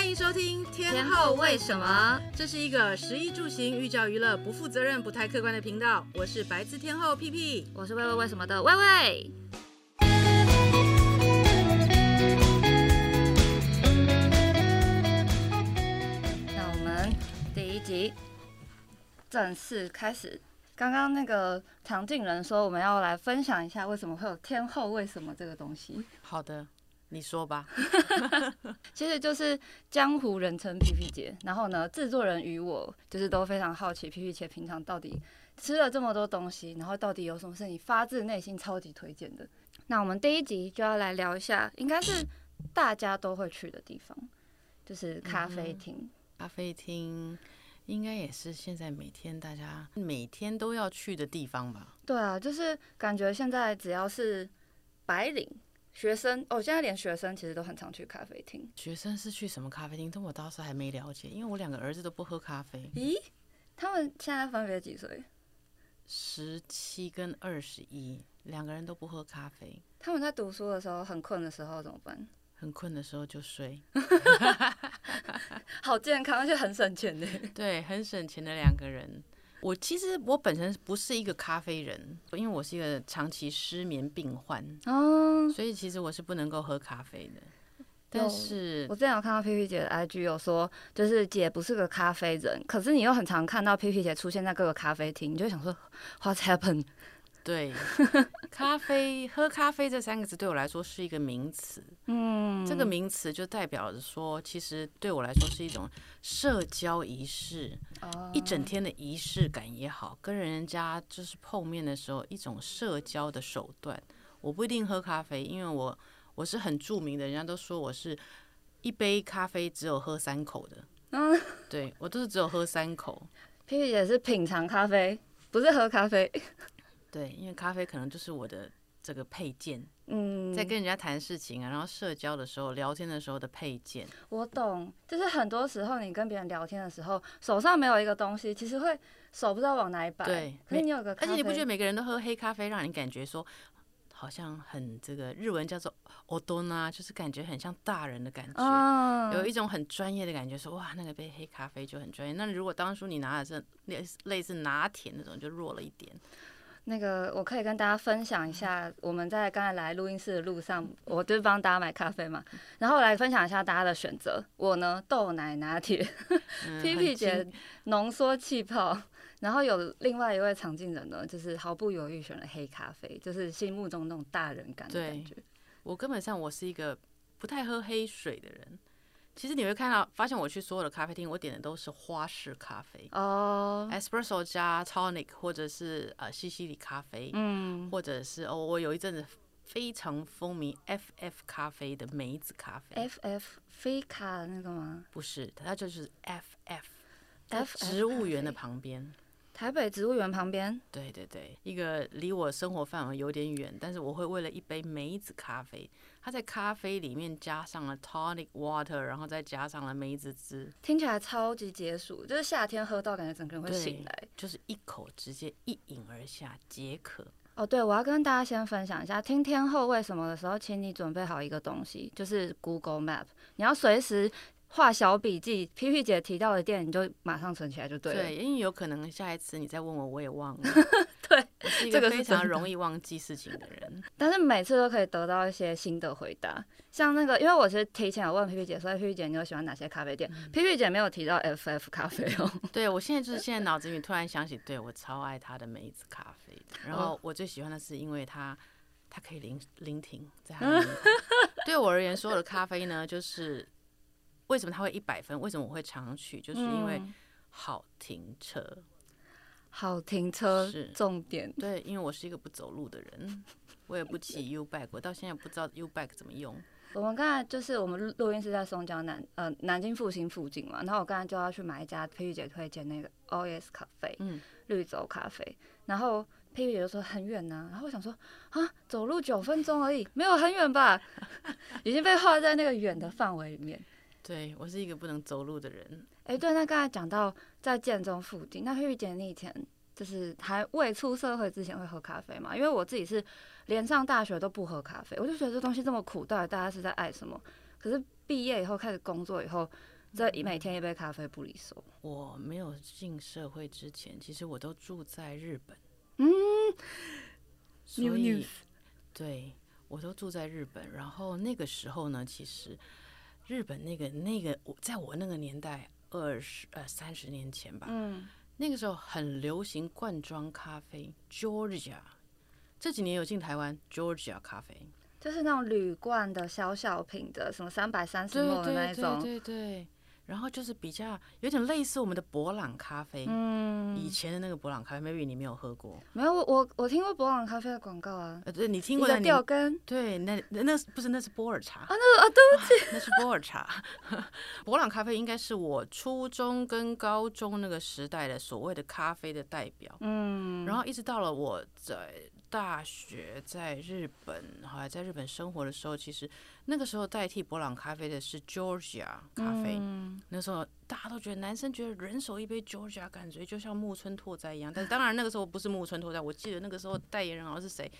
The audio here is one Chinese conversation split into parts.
欢迎收听天后为什么？这是一个食衣住行、寓教于乐、不负责任、不太客观的频道。我是白字天后屁屁，我是喂喂为什么的喂喂。那我们第一集正式开始。刚刚那个常静人说，我们要来分享一下为什么会有天后为什么这个东西。好的。你说吧，其实就是江湖人称皮皮姐，然后呢，制作人与我就是都非常好奇皮皮姐平常到底吃了这么多东西，然后到底有什么是你发自内心超级推荐的？那我们第一集就要来聊一下，应该是大家都会去的地方，就是咖啡厅。嗯。咖啡厅应该也是现在每天大家每天都要去的地方吧？对啊，就是感觉现在只要是白领。学生哦，现在连学生其实都很常去咖啡厅。学生是去什么咖啡厅？这我倒是还没了解，因为我两个儿子都不喝咖啡。咦？他们现在分别几岁？十七跟二十一，两个人都不喝咖啡。他们在读书的时候很困的时候怎么办？很困的时候就睡。好健康，而且很省钱呢。对，很省钱的两个人。我其实我本身不是一个咖啡人，因为我是一个长期失眠病患哦，所以其实我是不能够喝咖啡的。但是我之前有看到 P P 姐的 IG 有说，就是姐不是个咖啡人，可是你又很常看到 P P 姐出现在各个咖啡厅，你就想说 What's happened？对，咖啡喝咖啡这三个字对我来说是一个名词。嗯，这个名词就代表着说，其实对我来说是一种社交仪式，哦一整天的仪式感也好，跟人家就是碰面的时候一种社交的手段。我不一定喝咖啡，因为我我是很著名的，人家都说我是一杯咖啡只有喝三口的。嗯，对，我都是只有喝三口。屁屁姐是品尝咖啡，不是喝咖啡。对，因为咖啡可能就是我的这个配件，嗯，在跟人家谈事情啊，然后社交的时候、聊天的时候的配件。我懂，就是很多时候你跟别人聊天的时候，手上没有一个东西，其实会手不知道往哪里摆。对，可是你有个，而且你不觉得每个人都喝黑咖啡，让你感觉说好像很这个日文叫做オトナ，就是感觉很像大人的感觉，嗯、有一种很专业的感觉说，说哇，那个杯黑咖啡就很专业。那如果当初你拿的是类似类似拿铁那种，就弱了一点。 那个，我可以跟大家分享一下，我们在刚才来录音室的路上，我就是帮大家买咖啡嘛，然后来分享一下大家的选择。我呢，豆奶拿铁，，P P 姐浓缩气泡，然后有另外一位常进人呢，就是毫不犹豫选了黑咖啡，就是心目中那种大人感的感觉。我根本上我是一个不太喝黑水的人。其实你会看到，发现我去所有的咖啡厅，我点的都是花式咖啡哦、oh.，espresso 加 tonic，或者是呃西西里咖啡，嗯，或者是哦，我有一阵子非常风靡 FF 咖啡的梅子咖啡，FF 非卡那个吗？不是，它就是 FF，植物园的旁边。台北植物园旁边，对对对，一个离我生活范围有点远，但是我会为了一杯梅子咖啡，它在咖啡里面加上了 tonic water，然后再加上了梅子汁，听起来超级解暑，就是夏天喝到感觉整个人会醒来，就是一口直接一饮而下解渴。哦，对，我要跟大家先分享一下，听天后为什么的时候，请你准备好一个东西，就是 Google Map，你要随时。画小笔记，皮皮姐提到的店，你就马上存起来就对了。对，因为有可能下一次你再问我，我也忘了。对，我是一个非常容易忘记事情的人。但是每次都可以得到一些新的回答。像那个，因为我是提前有问皮皮姐，所以皮皮姐你有喜欢哪些咖啡店？屁屁姐没有提到 FF 咖啡哦。对，我现在就是现在脑子里突然想起，对，我超爱他的梅子咖啡。然后我最喜欢的是，因为它它可以聆聆听在它门口。对我而言，所有的咖啡呢，就是。为什么他会一百分？为什么我会常去？就是因为好停车，嗯、好停车是重点。对，因为我是一个不走路的人，我也不骑 U bike，我到现在不知道 U bike 怎么用。我们刚才就是我们录音是在松江南呃南京复兴附近嘛，然后我刚才就要去买一家佩玉姐推荐那个 OS 咖啡，嗯，绿洲咖啡，然后佩玉姐就说很远呢、啊，然后我想说啊，走路九分钟而已，没有很远吧？已经被划在那个远的范围里面。对，我是一个不能走路的人。哎、欸，对，那刚才讲到在建中附近，那屁屁姐你以前就是还未出社会之前会喝咖啡吗？因为我自己是连上大学都不喝咖啡，我就觉得这东西这么苦，到底大家是在爱什么？可是毕业以后开始工作以后，这每天一杯咖啡不离手。我没有进社会之前，其实我都住在日本。嗯，所以对，我都住在日本。然后那个时候呢，其实日本那个那个，我在我那个年代，二十呃三十年前吧，嗯，那个时候很流行罐装咖啡，Georgia。这几年有进台湾，Georgia 咖啡，就是那种铝罐的小小瓶的，什么三百三十毫升的那种，对对，对对。然后就是比较有点类似我们的博朗咖啡，嗯，以前的那个博朗咖啡，maybe 你没有喝过？没有，我我我听过伯朗咖啡的广告啊。呃，对，你听过的吊根？对，那那，那不是那是波尔茶啊？那啊，对不起，那是波尔茶。博朗咖啡应该是我初中跟高中那个时代的所谓的咖啡的代表，嗯，然后一直到了我在。大学在日本，后来在日本生活的时候，其实那个时候代替伯朗咖啡的是 Georgia 咖啡。嗯、那时候大家都觉得男生觉得人手一杯 Georgia，感觉就像木村拓哉一样。但是当然那个时候不是木村拓哉，我记得那个时候代言人好像是谁，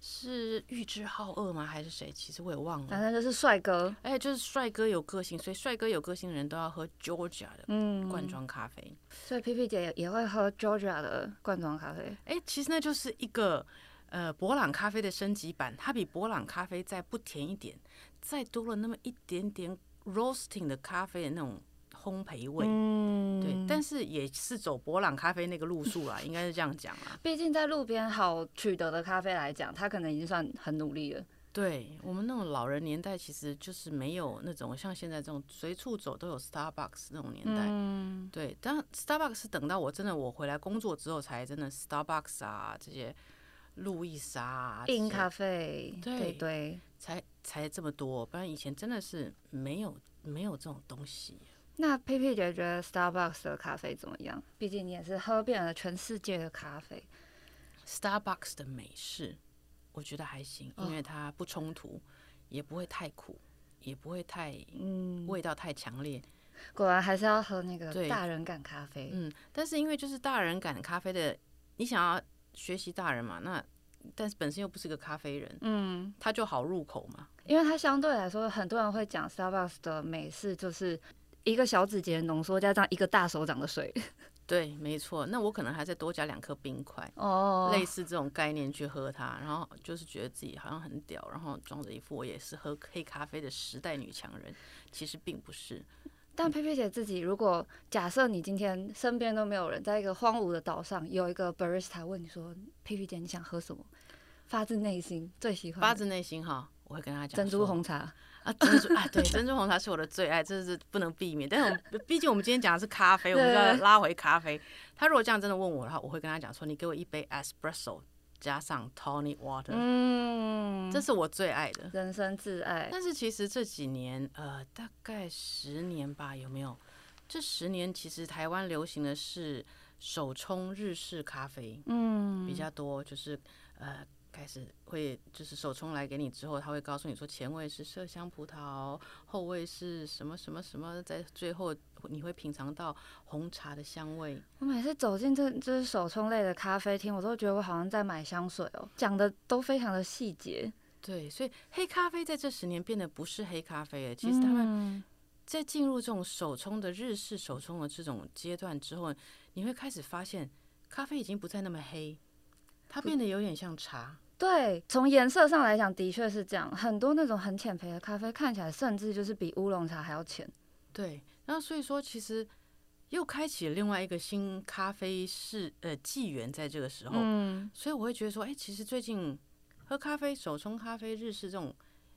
是玉置浩二吗？还是谁？其实我也忘了。反正就是帅哥，哎，就是帅哥有个性，所以帅哥有个性的人都要喝 Georgia 的罐装咖啡。嗯、所以 P P 姐也会喝 Georgia 的罐装咖啡。哎，其实那就是一个。呃，博朗咖啡的升级版，它比博朗咖啡再不甜一点，再多了那么一点点 roasting 的咖啡的那种烘焙味，嗯，对，但是也是走博朗咖啡那个路数啦，应该是这样讲啦。毕竟在路边好取得的咖啡来讲，它可能已经算很努力了。对我们那种老人年代，其实就是没有那种像现在这种随处走都有 Starbucks 那种年代。嗯，对，但 Starbucks 等到我真的我回来工作之后，才真的 Starbucks 啊这些。路易莎、冰咖啡，对对，对，才才这么多，不然以前真的是没有没有这种东西。那 P P 姐觉得 Starbucks 的咖啡怎么样？毕竟你也是喝遍了全世界的咖啡。Starbucks 的美式，我觉得还行，因为它不冲突，哦、也不会太苦，也不会太嗯味道太强烈。果然还是要喝那个大人感咖啡。嗯，但是因为就是大人感咖啡的，你想要。学习大人嘛，那但是本身又不是个咖啡人，嗯，他就好入口嘛，因为他相对来说，很多人会讲 Starbucks 的美式就是一个小指节浓缩加上一个大手掌的水，对，没错。那我可能还再多加两颗冰块，哦，类似这种概念去喝它，然后就是觉得自己好像很屌，然后装着一副我也是喝黑咖啡的时代女强人，其实并不是。但佩佩姐自己，如果假设你今天身边都没有人，在一个荒芜的岛上，有一个 barista 问你说：“佩佩姐，你想喝什么？”发自内心最喜欢，发自内心哈，我会跟他讲珍珠红茶 啊，珍珠啊，对，珍珠红茶是我的最爱，这是不能避免。但是我们毕竟我们今天讲的是咖啡，我们就要拉回咖啡。他如果这样真的问我的话，我会跟他讲说：“你给我一杯 espresso。”加上 tonic water，嗯，这是我最爱的，人生挚爱。但是其实这几年，呃，大概十年吧，有没有？这十年其实台湾流行的是手冲日式咖啡，嗯，比较多，就是呃。开始会就是手冲来给你之后，他会告诉你说前味是麝香葡萄，后味是什么什么什么，在最后你会品尝到红茶的香味。我每次走进这这是手冲类的咖啡厅，我都觉得我好像在买香水哦，讲的都非常的细节。对，所以黑咖啡在这十年变得不是黑咖啡了。其实他们在进入这种手冲的日式手冲的这种阶段之后，你会开始发现咖啡已经不再那么黑，它变得有点像茶。对，从颜色上来讲，的确是这样。很多那种很浅焙的咖啡，看起来甚至就是比乌龙茶还要浅。对，然后所以说，其实又开启了另外一个新咖啡是呃纪元，在这个时候。嗯。所以我会觉得说，哎，其实最近喝咖啡，手冲咖啡、日式这种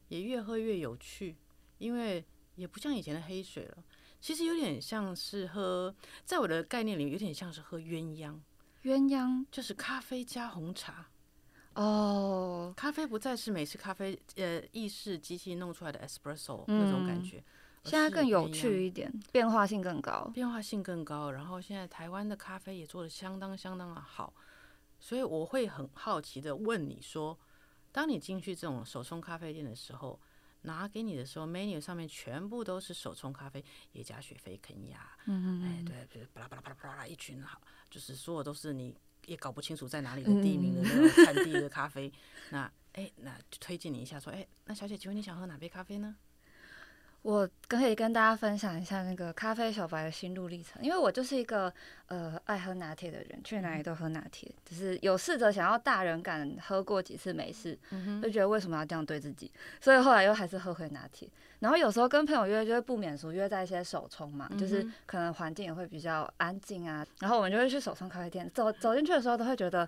也越喝越有趣，因为也不像以前的黑水了。其实有点像是喝，在我的概念里，有点像是喝鸳鸯。鸳鸯就是咖啡加红茶。哦，oh, 咖啡不再是美式咖啡，呃，意式机器弄出来的 espresso、嗯、那种感觉，现在更有趣一点，变化性更高，变化性更高。然后现在台湾的咖啡也做的相当相当的好，所以我会很好奇的问你说，当你进去这种手冲咖啡店的时候，拿给你的时候，menu 上面全部都是手冲咖啡，也加雪菲、肯亚，嗯嗯，哎，对对，巴拉巴拉巴拉巴拉一群，好，就是所有都是你。也搞不清楚在哪里的地名的那种产地的咖啡，那哎，那就推荐你一下，说哎，那小姐，请问你想喝哪杯咖啡呢？我可以跟大家分享一下那个咖啡小白的心路历程，因为我就是一个呃爱喝拿铁的人，去哪里都喝拿铁，只是有试着想要大人感喝过几次没事，就觉得为什么要这样对自己，所以后来又还是喝回拿铁。然后有时候跟朋友约就会不免俗约在一些手冲嘛，就是可能环境也会比较安静啊，然后我们就会去手冲咖啡店，走走进去的时候都会觉得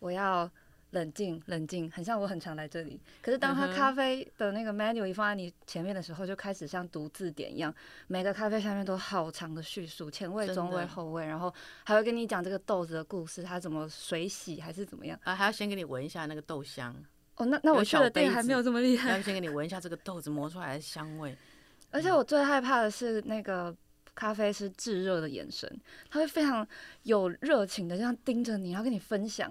我要。冷静，冷静，很像我很常来这里。可是当他咖啡的那个 menu 一放在你前面的时候，就开始像读字典一样，每个咖啡下面都好长的叙述，前味、中味、后味，然后还会跟你讲这个豆子的故事，它怎么水洗还是怎么样啊？还要先给你闻一下那个豆香。哦，那那我去的店还没有这么厉害。要先给你闻一下这个豆子磨出来的香味。而且我最害怕的是那个咖啡师炙热的眼神，他会非常有热情的这样盯着你，然后跟你分享。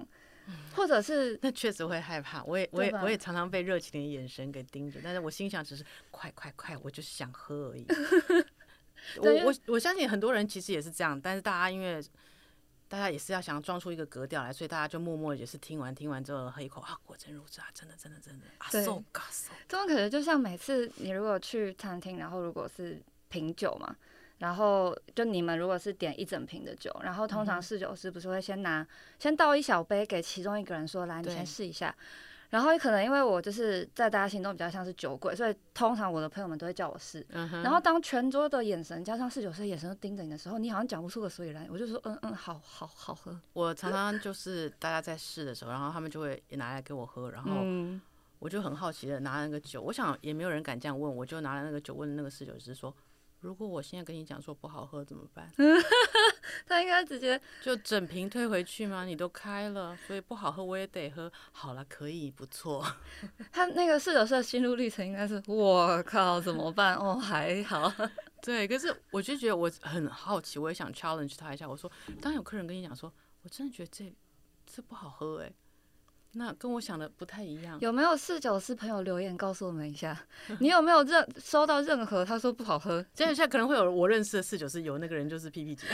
或者是那确实会害怕，我也我也我也常常被热情的眼神给盯着，但是我心想只是快快快，我就是想喝而已。我我我相信很多人其实也是这样，但是大家因为大家也是要想装出一个格调来，所以大家就默默也是听完听完之后喝一口啊，果真如此啊，真的真的真的啊，对，这种感觉就像每次你如果去餐厅，然后如果是品酒嘛。然后就你们如果是点一整瓶的酒，然后通常侍酒师不是会先拿先倒一小杯给其中一个人说，来你先试一下。然后可能因为我就是在大家心中比较像是酒鬼，所以通常我的朋友们都会叫我试。然后当全桌的眼神加上侍酒师的眼神都盯着你的时候，你好像讲不出个所以然，我就说嗯嗯好好好喝。我常常就是大家在试的时候，然后他们就会拿来给我喝，然后我就很好奇的拿那个酒，我想也没有人敢这样问，我就拿了那个酒问那个侍酒师说。如果我现在跟你讲说不好喝怎么办？他应该直接就整瓶退回去吗？你都开了，所以不好喝我也得喝。好了，可以，不错。他那个侍酒师的心路历程应该是：我靠，怎么办？哦，还好。对，可是我就觉得我很好奇，我也想 challenge 他一下。我说，当有客人跟你讲说，我真的觉得这这不好喝，欸，哎。那跟我想的不太一样。有没有四九四朋友留言告诉我们一下？你有没有任收到任何他说不好喝？接下来可能会有我认识的四九四，有那个人就是 P P 姐。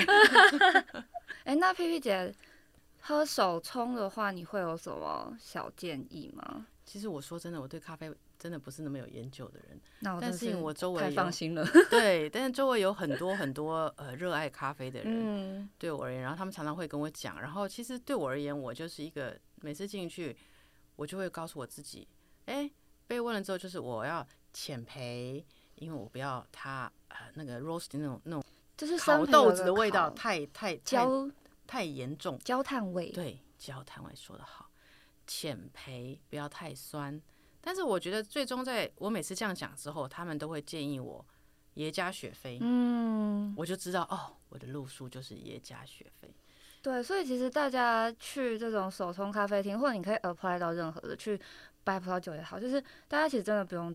哎、欸，那 P P 姐喝手冲的话，你会有什么小建议吗？其实我说真的，我对咖啡真的不是那么有研究的人。那我但是我周围太放心了。对，但是周围有很多很多呃热爱咖啡的人，嗯、对我而言，然后他们常常会跟我讲，然后其实对我而言，我就是一个。每次进去，我就会告诉我自己，哎、欸，被问了之后，就是我要浅焙，因为我不要它呃那个 roast 那种那种，就是烤豆子的味道太太焦太严重，焦炭味。对，焦炭味说的好，浅焙不要太酸。但是我觉得最终在我每次这样讲之后，他们都会建议我耶加雪菲，嗯，我就知道哦，我的路数就是耶加雪菲。对，所以其实大家去这种手冲咖啡厅，或者你可以 apply 到任何的去白葡萄酒也好，就是大家其实真的不用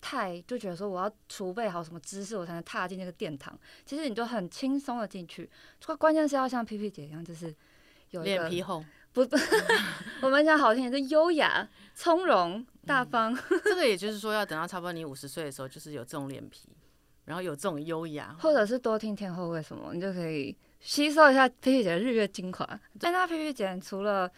太就觉得说我要储备好什么知识，我才能踏进那个殿堂。其实你就很轻松的进去，关键是要像 P P 姐一样，就是有脸皮厚。不，我们讲好听点是优雅、从容、大方。嗯、这个也就是说，要等到差不多你五十岁的时候，就是有这种脸皮，然后有这种优雅，或者是多听天后为什么，你就可以。吸收一下 P P 姐的日月精华。但那 P P 姐除了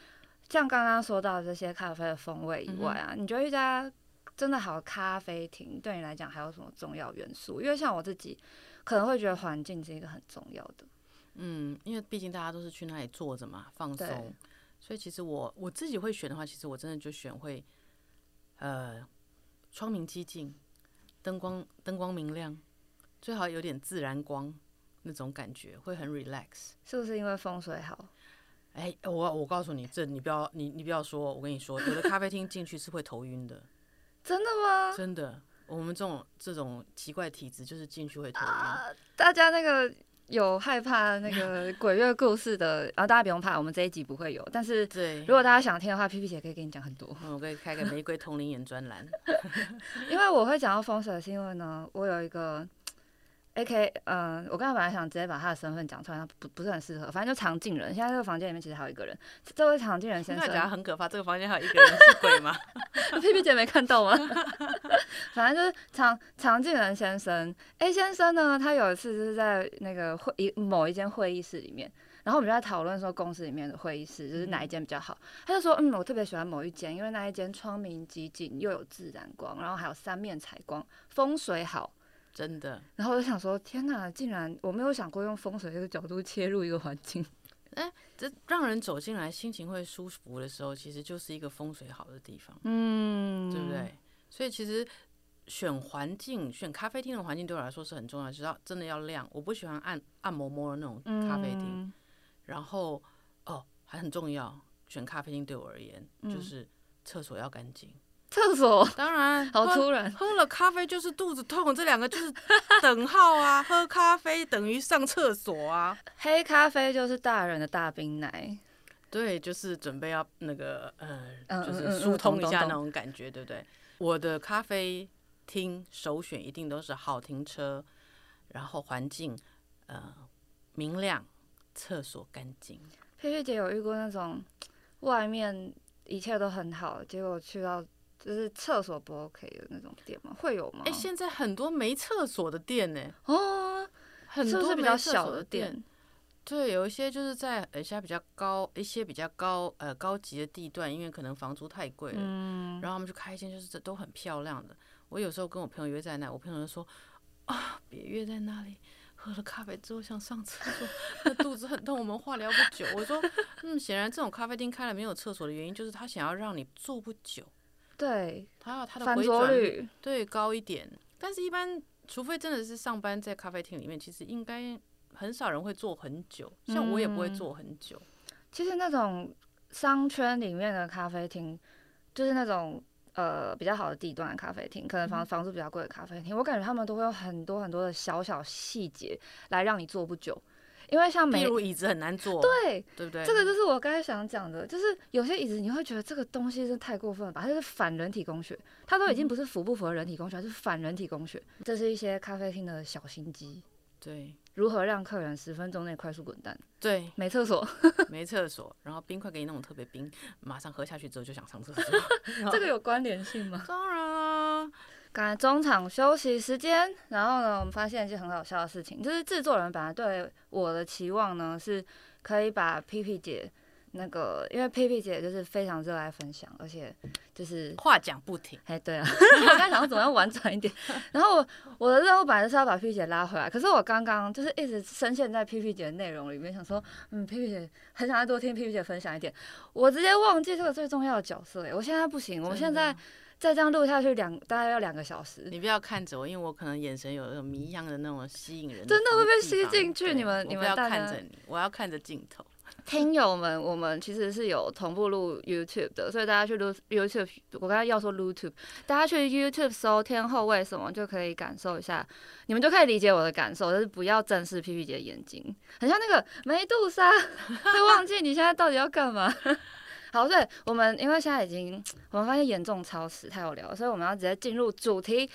像刚刚说到的这些咖啡的风味以外啊，嗯、你觉得一家真的好的咖啡厅对你来讲还有什么重要元素？因为像我自己可能会觉得环境是一个很重要的。嗯，因为毕竟大家都是去那里坐着嘛，放松。所以其实我我自己会选的话，其实我真的就选会呃窗明几净，灯光灯光明亮，最好有点自然光。那种感觉会很 relax，是不是因为风水好？哎、欸，我我告诉你，这你不要你你不要说，我跟你说，有的咖啡厅进去是会头晕的。真的吗？真的，我们这种这种奇怪体质就是进去会头晕、啊。大家那个有害怕那个 鬼月故事的，然后、啊、大家不用怕，我们这一集不会有。但是，对，如果大家想听的话，P P 姐可以给你讲很多。嗯，我可以开个玫瑰同龄眼专栏。因为我会讲到风水，是因为呢，我有一个。A.K. 嗯、呃，我刚才本来想直接把他的身份讲出来，他不不是很适合。反正就常进人，现在这个房间里面其实还有一个人，这位常进人先生。那讲很可怕，这个房间还有一个人是鬼吗？P P 姐没看到吗？反正就是常常进人先生。A 先生呢，他有一次就是在那个会一某一间会议室里面，然后我们就在讨论说公司里面的会议室就是哪一间比较好。嗯、他就说，嗯，我特别喜欢某一间，因为那一间窗明几净，又有自然光，然后还有三面采光，风水好。真的。然后我就想说，天哪，竟然我没有想过用风水这个角度切入一个环境。哎，这让人走进来心情会舒服的时候，其实就是一个风水好的地方，嗯，对不对？所以其实选环境、选咖啡厅的环境对我来说是很重要，只要真的要亮。我不喜欢按按摩摸的那种咖啡厅。嗯、然后哦，还很重要，选咖啡厅对我而言、嗯、就是厕所要干净。厕所当然好突然，喝了咖啡就是肚子痛，这两个就是 等号啊！喝咖啡等于上厕所啊！黑咖啡就是大人的大冰奶，对，就是准备要那个呃，就是疏通一下那种感觉，对不对？我的咖啡厅首选一定都是好停车，然后环境呃明亮，厕所干净。佩佩姐有遇过那种外面一切都很好，结果去到。就是厕所不 OK 的那种店吗？会有吗？哎、欸，现在很多没厕所的店呢、欸。哦，很多是比较小的店。对，有一些就是在一些比较高、一些比较高呃高级的地段，因为可能房租太贵了。嗯。然后他们就开一间，就是这都很漂亮的。我有时候跟我朋友约在那，我朋友就说啊，别约在那里，喝了咖啡之后想上厕所，那肚子很痛，我们话聊不久。我说，嗯，显然这种咖啡厅开了没有厕所的原因，就是他想要让你坐不久。对，他要他的回转率对高一点，但是一般除非真的是上班在咖啡厅里面，其实应该很少人会坐很久，像我也不会坐很久。嗯，其实那种商圈里面的咖啡厅，就是那种呃比较好的地段的咖啡厅，可能房房租比较贵的咖啡厅，我感觉他们都会有很多很多的小小细节来让你坐不久。因为像比如椅子很难坐，对对不对？这个就是我刚才想讲的，就是有些椅子你会觉得这个东西是太过分了吧？它是反人体工学，它都已经不是符不符合人体工学，而是反人体工学。这是一些咖啡厅的小心机，对，如何让客人十分钟内快速滚蛋？对，没厕所，没厕所，然后冰块给你弄得特别冰，马上喝下去之后就想上厕所，这个有关联性吗？当然刚才中场休息时间，然后呢，我们发现一件很好笑的事情，就是制作人本来对我的期望呢，是可以把 PP 姐那个，因为 PP 姐就是非常热爱分享，而且就是话讲不停。哎，对啊，我刚想说怎么样婉转一点，然后我，的任务本来就是要把 PP 姐拉回来，可是我刚刚就是一直深陷在 PP 姐的内容里面，想说，嗯，PP 姐很想再多听 PP 姐分享一点，我直接忘记这个最重要的角色哎，我现在不行，我现在。再这样录下去两大概要两个小时。你不要看着我，因为我可能眼神有那种谜一样的那种吸引人的。真的会被吸进去？你们你们不要看着你，我要看着镜头。听友们，我们其实是有同步录 YouTube 的，所以大家去录 YouTube，我刚才要说 YouTube，大家去 YouTube 搜天后为什么就可以感受一下，你们就可以理解我的感受，就是不要正视 Pipi 姐的眼睛，很像那个梅杜莎，会忘记你现在到底要干嘛。好，对，我们因为现在已经，我们发现严重超时，太有聊，所以我们要直接进入主题。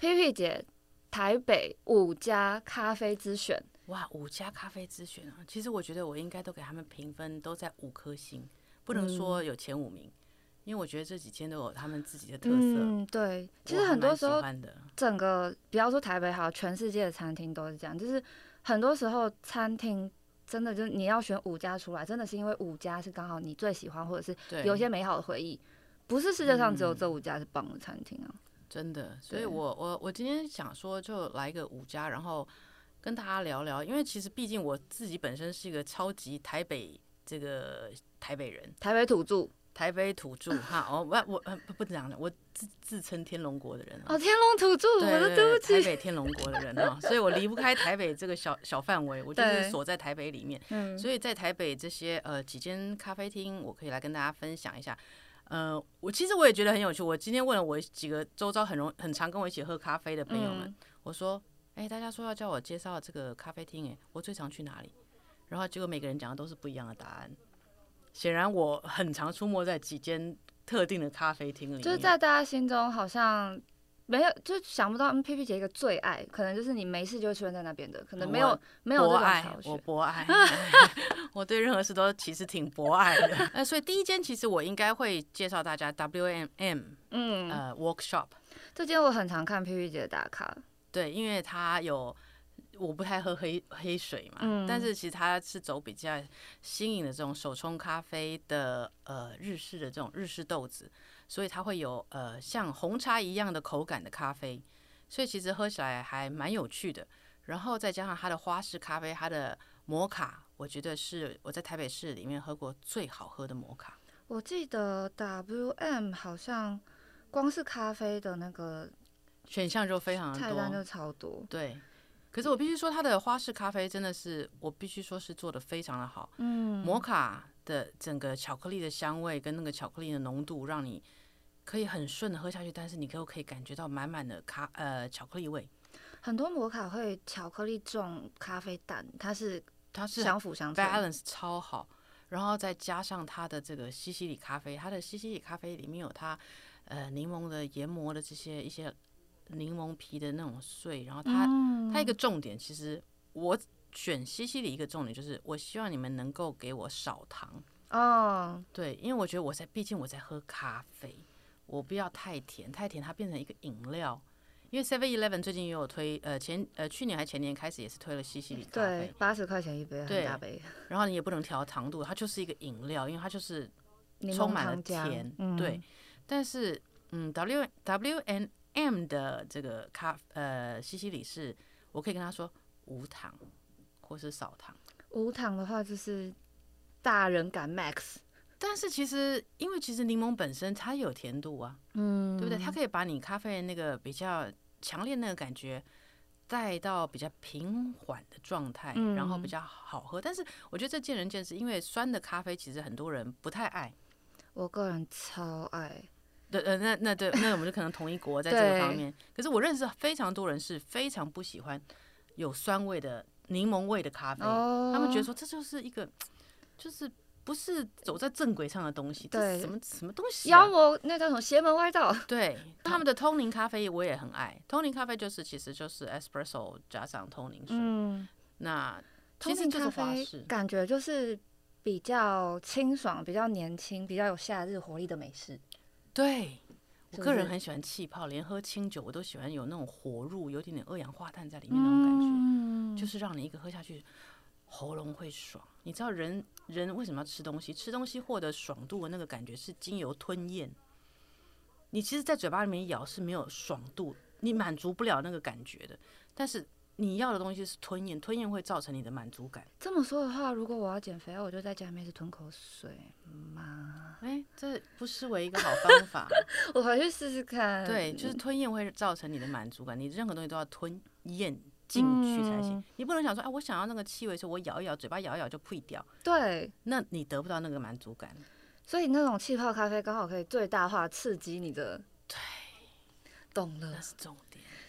Pipi 姐，台北五家咖啡之选，哇，五家咖啡之选啊！其实我觉得我应该都给他们评分都在五颗星，不能说有前五名，嗯、因为我觉得这几天都有他们自己的特色。嗯，对，其实很多时候，整个不要说台北好，全世界的餐厅都是这样，就是很多时候餐厅。真的就是你要选五家出来，真的是因为五家是刚好你最喜欢，或者是有一些美好的回忆，不是世界上只有这五家是棒的餐厅啊、嗯！真的，所以我我我今天想说，就来一个五家，然后跟大家聊聊，因为其实毕竟我自己本身是一个超级台北这个台北人，台北土著。台北土著 哈，哦，我我不不讲了，我自自称天龙国的人哦，天龙土著，我的对不起，台北天龙国的人哦，所以我离不开台北这个小小范围，我就是锁在台北里面，嗯，所以在台北这些呃几间咖啡厅，我可以来跟大家分享一下，呃，我其实我也觉得很有趣，我今天问了我几个周遭很容很常跟我一起喝咖啡的朋友们，嗯、我说，哎、欸，大家说要叫我介绍这个咖啡厅，哎，我最常去哪里？然后结果每个人讲的都是不一样的答案。显然我很常出没在几间特定的咖啡厅里面，就是在大家心中好像没有，就想不到 Pipi 姐一个最爱，可能就是你没事就会出现在那边的，可能没有没有这种爱，我博爱，我对任何事都其实挺博爱的。那 所以第一间其实我应该会介绍大家 W M M，嗯，呃，Workshop，这间我很常看 Pipi 姐打卡，对，因为它有。我不太喝黑黑水嘛，嗯、但是其实它是走比较新颖的这种手冲咖啡的呃日式的这种日式豆子，所以它会有呃像红茶一样的口感的咖啡，所以其实喝起来还蛮有趣的。然后再加上它的花式咖啡，它的摩卡，我觉得是我在台北市里面喝过最好喝的摩卡。我记得 WM 好像光是咖啡的那个选项就非常菜单就超多。对，可是我必须说，它的花式咖啡真的是我必须说是做的非常的好。嗯，摩卡的整个巧克力的香味跟那个巧克力的浓度，让你可以很顺的喝下去，但是你又可以感觉到满满的咖呃巧克力味。很多摩卡会巧克力重咖啡淡，它是它是相辅相成，balance 超好。然后再加上它的这个西西里咖啡，它的西西里咖啡里面有它呃柠檬的研磨的这些一些柠檬皮的那种碎。然后它、嗯、它一个重点，其实我选西西里一个重点就是，我希望你们能够给我少糖哦。对，因为我觉得我在毕竟我在喝咖啡，我不要太甜，太甜它变成一个饮料。因为 Seven Eleven 最近也有推，呃前呃去年还前年开始也是推了西西里咖啡，对，八十块钱一杯，很大杯。然后你也不能调糖度，它就是一个饮料，因为它就是充满了甜，嗯、对。但是嗯，W W N M 的这个咖呃西西里是，我可以跟他说无糖或是少糖。无糖的话就是大人感 Max。但是其实，因为其实柠檬本身它有甜度啊，嗯，对不对？它可以把你咖啡那个比较强烈那个感觉带到比较平缓的状态，嗯，然后比较好喝。但是我觉得这见仁见智，因为酸的咖啡其实很多人不太爱。我个人超爱。对，呃，那那对，那我们就可能同一国在这个方面。可是我认识非常多人是非常不喜欢有酸味的柠檬味的咖啡，哦，他们觉得说这就是一个就是。不是走在正轨上的东西，对，什么什么东西、啊？妖魔那叫什么邪门歪道？对，他们的通灵咖啡我也很爱。通灵咖啡就是其实就是 espresso 加上通灵水。嗯，那其实就是花式，感觉就是比较清爽、比较年轻、比较有夏日活力的美式。对，我个人很喜欢气泡，连喝清酒我都喜欢有那种火入，有点点二氧化碳在里面那种感觉，嗯、就是让你一个喝下去。喉咙会爽，你知道人人为什么要吃东西？吃东西获得爽度的那个感觉是经由吞咽。你其实，在嘴巴里面咬是没有爽度，你满足不了那个感觉的。但是你要的东西是吞咽，吞咽会造成你的满足感。这么说的话，如果我要减肥，我就在家里面是吞口水吗？哎，这不失为一个好方法。我回去试试看。对，就是吞咽会造成你的满足感，你任何东西都要吞咽。进去才行，你不能想说，哎，我想要那个气味的时候，我咬一咬，嘴巴咬一咬就呸掉。对，那你得不到那个满足感。所以那种气泡咖啡刚好可以最大化刺激你的。对，懂了，那是重点。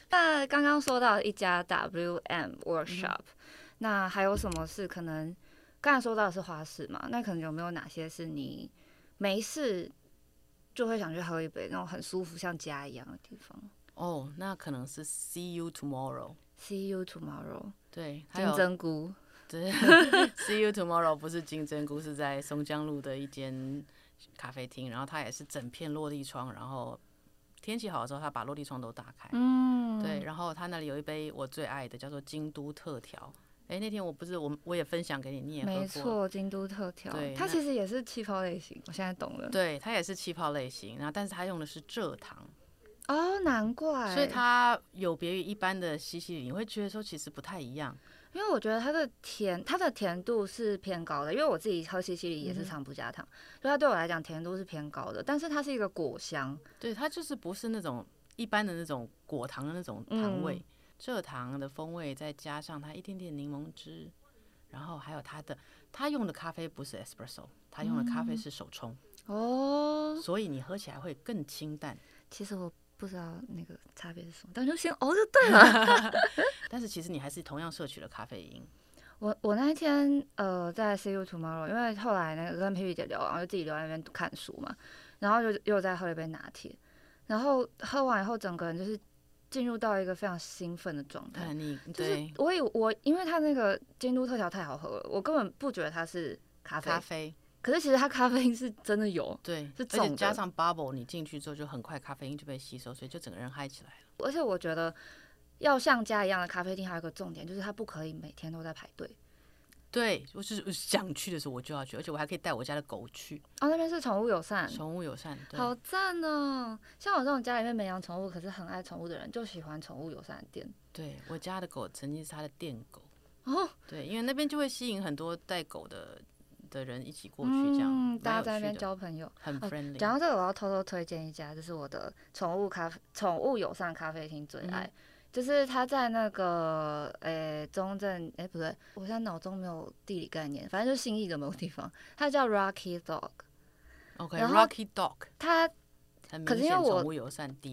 那刚刚说到一家 WM Workshop，嗯，那还有什么是可能？刚才说到的是花式嘛？那可能有没有哪些是你没事就会想去喝一杯那种很舒服像家一样的地方？哦，那可能是 See You Tomorrow。See you tomorrow。对，金针菇。对，See you tomorrow 不是金针菇，是在松江路的一间咖啡厅，然后它也是整片落地窗，然后天气好的时候，他把落地窗都打开。嗯。对，然后他那里有一杯我最爱的，叫做京都特调。哎，那天我不是我我也分享给你，你也喝过。没错，京都特调。对，它其实也是气泡类型，我现在懂了。对，它也是气泡类型，然后但是它用的是蔗糖。哦，难怪，所以它有别于一般的西西里，你会觉得说其实不太一样，因为我觉得它的甜，它的甜度是偏高的，因为我自己喝西西里也是常不加糖，嗯、所以它对我来讲甜度是偏高的，但是它是一个果香，对，它就是不是那种一般的那种果糖的那种糖味，蔗、嗯、糖的风味，再加上它一点点柠檬汁，然后还有它的，它用的咖啡不是 espresso，它用的咖啡是手冲，哦，所以你喝起来会更清淡。其实我。不知道那个差别是什么，但就先熬就对了。但是其实你还是同样摄取了咖啡因。我我那一天呃在 See You Tomorrow，因为后来那个跟 P P 姐聊，然后就自己留在那边看书嘛，然后就又再喝了一杯拿铁，然后喝完以后整个人就是进入到一个非常兴奋的状态。你就是我以我因为它那个京都特调太好喝了，我根本不觉得它是咖啡。咖啡。可是其实它咖啡因是真的有，对，是而且加上 bubble，你进去之后就很快咖啡因就被吸收，所以就整个人嗨起来了。而且我觉得要像家一样的咖啡厅，还有一个重点就是它不可以每天都在排队。对，我是想去的时候我就要去，而且我还可以带我家的狗去。哦，那边是宠物友善，宠物友善，对，好赞哦！像我这种家里面没养宠物，可是很爱宠物的人，就喜欢宠物友善的店。对，我家的狗曾经是他的店狗。哦，对，因为那边就会吸引很多带狗的的人一起过去，这样，嗯，大家在那边交朋友，很 friendly。讲到这个，我要偷偷推荐一家，就是我的宠物咖啡、宠物友善咖啡厅最爱，嗯、就是他在那个诶、欸、中正，诶、欸、不对，我现在脑中没有地理概念，反正就是信义的某个地方，它叫 Rocky Dog。OK，Rocky Dog，它。可是因为我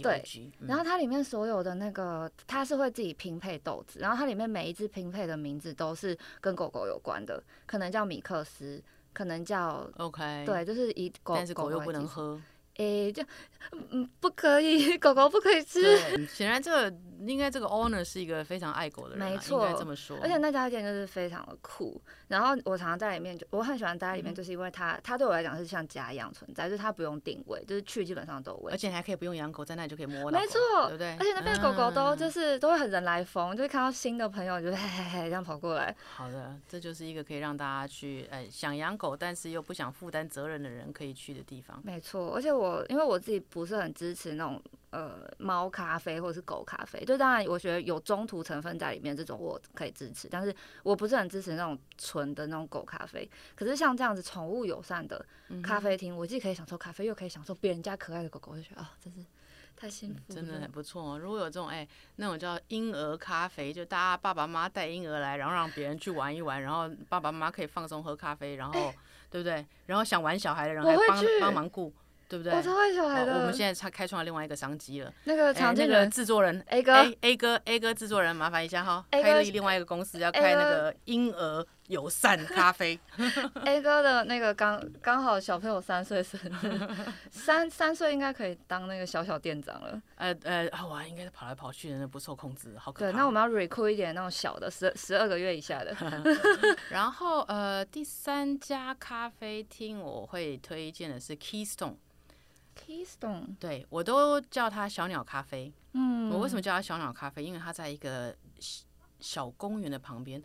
对，然后它里面所有的那个，它是会自己拼配豆子，然后它里面每一只拼配的名字都是跟狗狗有关的，可能叫米克斯，可能叫 OK，对，就是以狗，但是狗又不能喝。诶、欸，就嗯，不可以，狗狗不可以吃。显然，这个应该这个 owner 是一个非常爱狗的人，没错，应该这么说。而且那家店就是非常的酷。然后我常常在里面，就我很喜欢待在里面，就是因为它，它对我来讲是像家一样存在，就是它不用定位，就是去基本上都有位。而且还可以不用养狗，在那里就可以摸到。没错，对不对？而且那边狗狗都就是都会很人来疯，就会看到新的朋友，就 嘿嘿嘿这样跑过来。好的，这就是一个可以让大家去，呃，想养狗但是又不想负担责任的人可以去的地方。没错，而且我因为我自己。不是很支持那种呃猫咖啡或者是狗咖啡，就当然我觉得有中途成分在里面，这种我可以支持，但是我不是很支持那种纯的那种狗咖啡。可是像这样子宠物友善的咖啡厅，我既可以享受咖啡，又可以享受别人家可爱的狗狗，我就觉得啊，真是太幸福，嗯，真的很不错哦。如果有这种哎、欸、那种叫婴儿咖啡，就大家爸爸妈妈带婴儿来，然后让别人去玩一玩，然后爸爸妈妈可以放松喝咖啡，然后、欸、对不对？然后想玩小孩的人还帮帮忙顾。对不对？我超爱小孩的。我们现在开开创了另外一个商机了。那个常见人制作人 A 哥 A 哥 A 哥制作人，麻烦一下哈，开了另外一个公司，要开那个婴儿友善咖啡。A 哥的那个刚刚好小朋友三岁生日，三三岁应该可以当那个小小店长了。呃呃，哇，应该是跑来跑去的，那不受控制，好可怕。对，那我们要 recruit 一点那种小的，十十二个月以下的。然后呃，第三家咖啡厅我会推荐的是 Keystone。Keystone，对，我都叫它小鸟咖啡。嗯，我为什么叫它小鸟咖啡？因为它在一个小公园的旁边，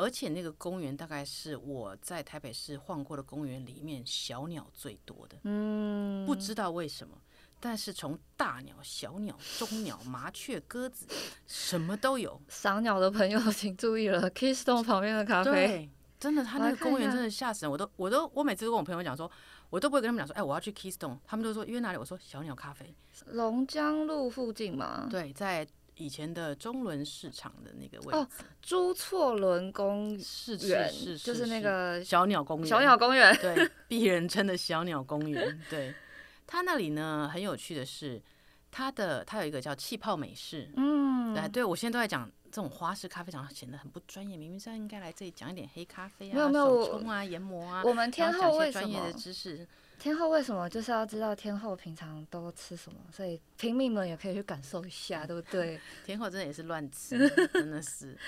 而且那个公园大概是我在台北市晃过的公园里面小鸟最多的。嗯，不知道为什么，但是从大鸟、小鸟、中鸟、麻雀、鸽子，什么都有。赏鸟的朋友 请注意了，Keystone 旁边的咖啡，对，真的，他那个公园真的吓死人。我都，我都，我每次都跟我朋友讲说。我都不会跟他们讲说，哎，我要去 Keystone，他们都说约哪里？我说小鸟咖啡，龙江路附近嘛。对，在以前的中伦市场的那个位置。哦，朱错仑公园是是是，就是那个小鸟公园。小鸟公园，对，鄙人称的小鸟公园。对，它那里呢，很有趣的是，它的它有一个叫气泡美式。嗯，对，对我现在都在讲。这种花式咖啡厂显得很不专业，明明是应该来这里讲一点黑咖啡啊、没有没有手冲啊、研磨啊，我们天后为什么专业的知识？天后为什么就是要知道天后平常都吃什么？所以平民们也可以去感受一下，对不对？天后真的也是乱吃，真的是。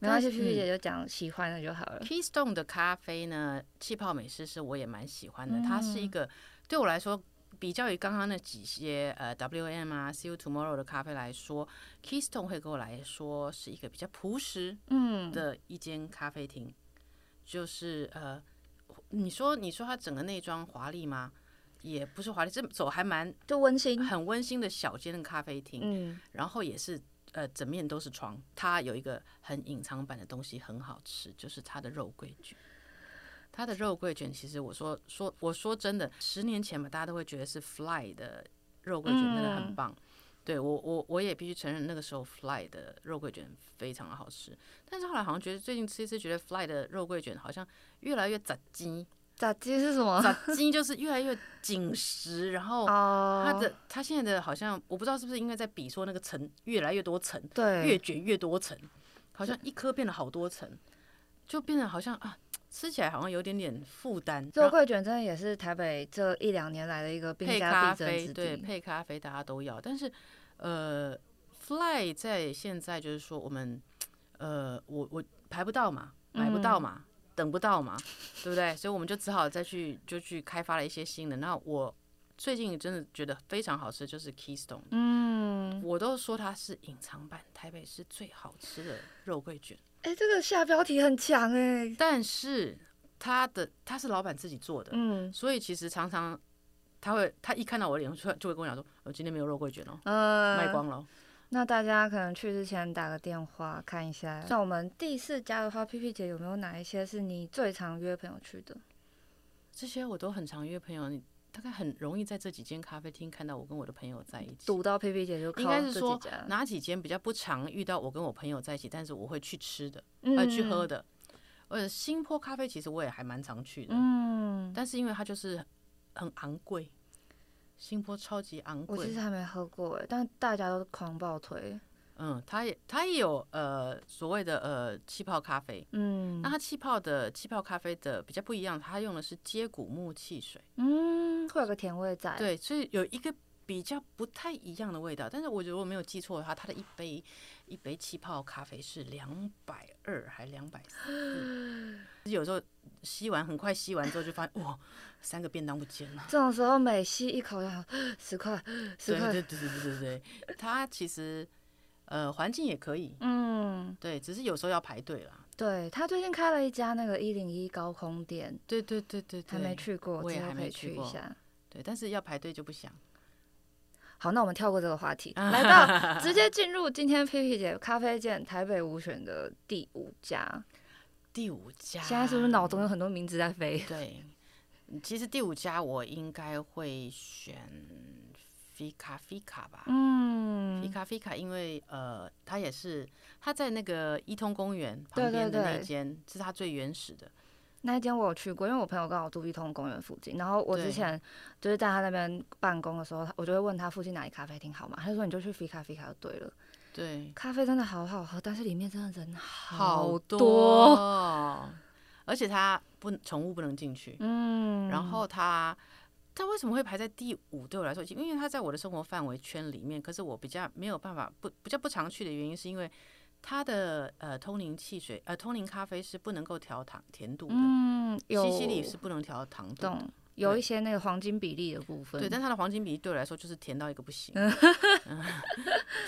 没关系，皮皮姐就讲喜欢的就好了。嗯、Keystone 的咖啡呢，气泡美式是我也蛮喜欢的，嗯、它是一个对我来说。比较于刚刚那几些呃 W M 啊，See You Tomorrow 的咖啡来说，Keystone 会给我来说是一个比较朴实嗯的一间咖啡厅，嗯、就是呃你说你说它整个内装华丽吗？也不是华丽，这走还蛮就温馨，很温馨的小间的咖啡厅，嗯，然后也是呃整面都是窗，它有一个很隐藏版的东西很好吃，就是它的肉桂卷。它的肉桂卷，其实我说说我说真的，十年前嘛，大家都会觉得是 Fly 的肉桂卷真的很棒。嗯、对我我我也必须承认，那个时候 Fly 的肉桂卷非常的好吃。但是后来好像觉得最近吃一次，觉得 Fly 的肉桂卷好像越来越杂鸡。杂鸡是什么？杂 鸡就是越来越紧实，然后它的它现在的好像我不知道是不是因为在比说那个层越来越多层，对，越卷越多层，好像一颗变了好多层，就变得好像啊。吃起来好像有点点负担。肉桂卷真的也是台北这一两年来的一个兵家必争之地。对，配咖啡大家都要。但是，呃，Fly 在现在就是说我们，呃，我我排不到嘛，买不到嘛，嗯、等不到嘛，对不对？所以我们就只好再去就去开发了一些新的。那我最近真的觉得非常好吃，就是 Keystone。嗯，我都说它是隐藏版台北市最好吃的肉桂卷。哎、欸，这个下标题很强哎、欸。但是他的他是老板自己做的，嗯，所以其实常常他会他一看到我的脸，就就会跟我讲说，我今天没有肉桂卷哦，呃，卖光了。那大家可能去之前打个电话看一下。像我们第四家的话，P P 姐有没有哪一些是你最常约朋友去的？这些我都很常约朋友，你大概很容易在这几间咖啡厅看到我跟我的朋友在一起。堵到佩佩姐就应该是说哪几间比较不常遇到我跟我朋友在一起，但是我会去吃的，呃，去喝的。呃，新坡咖啡其实我也还蛮常去的，嗯，但是因为它就是很昂贵。新坡超级昂贵，我其实还没喝过哎，但大家都狂爆推。嗯，它也它也有呃所谓的呃气泡咖啡，嗯，那它气泡的气泡咖啡的比较不一样，它用的是接骨木汽水，嗯，会有个甜味在。对，所以有一个比较不太一样的味道。但是我觉得我没有记错的话，它的一杯一杯气泡咖啡是两百二还两百四，有时候吸完很快吸完之后就发现哇。三个便当不见了。这种时候每吸一口要十块，十块。对对对对对对，它其实呃环境也可以，嗯，对，只是有时候要排队啦。对，他最近开了一家那个一零一高空店，对对对对，还没去过，我也还没去一下。对，但是要排队就不想。好，那我们跳过这个话题，来到直接进入今天 P P 姐咖啡店台北五选的第五家。第五家，现在是不是脑中有很多名字在飞？对。其实第五家我应该会选 Fika Fika 吧，嗯，Fika Fika，因为呃，它也是它在那个伊通公园旁边的那间，是它最原始的。那一间，我有去过，因为我朋友刚好住一通公园附近，然后我之前就是在他那边办公的时候，我就会问他附近哪里咖啡厅好嘛，他就说你就去 Fika Fika 就对了，对，咖啡真的好好喝，但是里面真的人好多。而且他不宠物不能进去，嗯，然后它它为什么会排在第五？对我来说，因为它在我的生活范围圈里面，可是我比较没有办法不比较不常去的原因，是因为它的呃通灵汽水呃通灵咖啡是不能够调糖甜度的，嗯，西西里是不能调糖度的。有一些那个黄金比例的部分，对，但它的黄金比例对我来说就是甜到一个不行，嗯、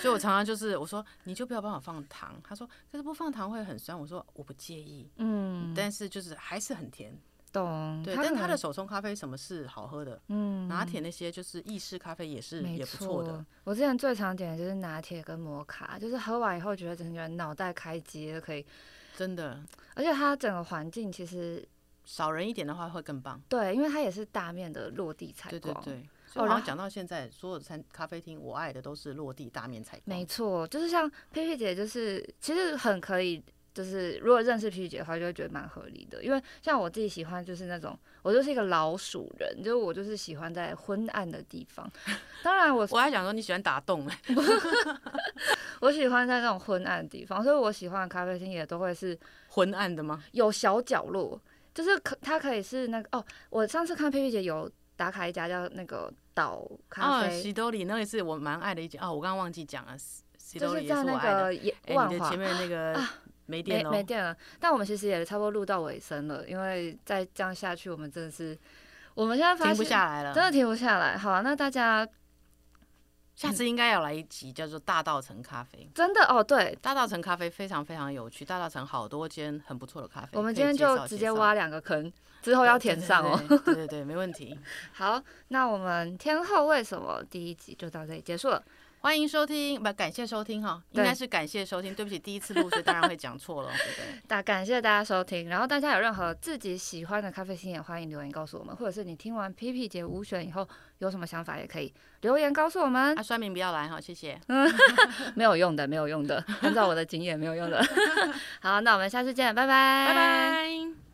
所以我常常就是我说你就不要帮我放糖，他说可是不放糖会很酸，我说我不介意，嗯，但是就是还是很甜，懂，对，但他的手冲咖啡什么是好喝的，嗯，拿铁那些就是意式咖啡也是也不错的，我之前最常点的就是拿铁跟摩卡，就是喝完以后觉得整个人脑袋开机可以，真的，而且它整个环境其实。少人一点的话会更棒。对，因为它也是大面的落地采光。对对对。哦，然后讲到现在，所有的餐咖啡厅，我爱的都是落地大面采光。没错，就是像 P P 姐，就是其实很可以，就是如果认识皮皮姐的话，就会觉得蛮合理的。因为像我自己喜欢，就是那种我就是一个老鼠人，就是我就是喜欢在昏暗的地方。当然我，我我还想说你喜欢打洞哎。我喜欢在那种昏暗的地方，所以我喜欢的咖啡厅也都会是昏暗的吗？有小角落。就是可，它可以是那个哦。我上次看皮皮姐有打卡一家叫那个岛咖啡，哦，喜多里，那也是我蛮爱的一家哦。我刚刚忘记讲了，喜多里也是我爱的。就是在那个万华，欸、前面那个没电了，没电了。但我们其实也差不多录到尾声了，因为再这样下去，我们真的是，我们现在停不下来了，真的停不下来。好啊，那大家。下次应该要来一集叫做大道城咖啡，真的哦，对，大道城咖啡非常非常有趣，大道城好多间很不错的咖啡。我们今天就直接挖两个坑，之后要填上哦。对对，对对对，没问题。好，那我们天后为什么第一集就到这里结束了？欢迎收听，不，感谢收听哈，应该是感谢收听。对不起，第一次录，所以当然会讲错了，对不对？大感谢大家收听，然后大家有任何自己喜欢的咖啡厅，也欢迎留言告诉我们，或者是你听完 P P 姐五选以后有什么想法，也可以留言告诉我们。啊，酸民不要来哈，谢谢。没有用的，没有用的，按照我的经验没有用的。好，那我们下次见，拜拜，拜拜。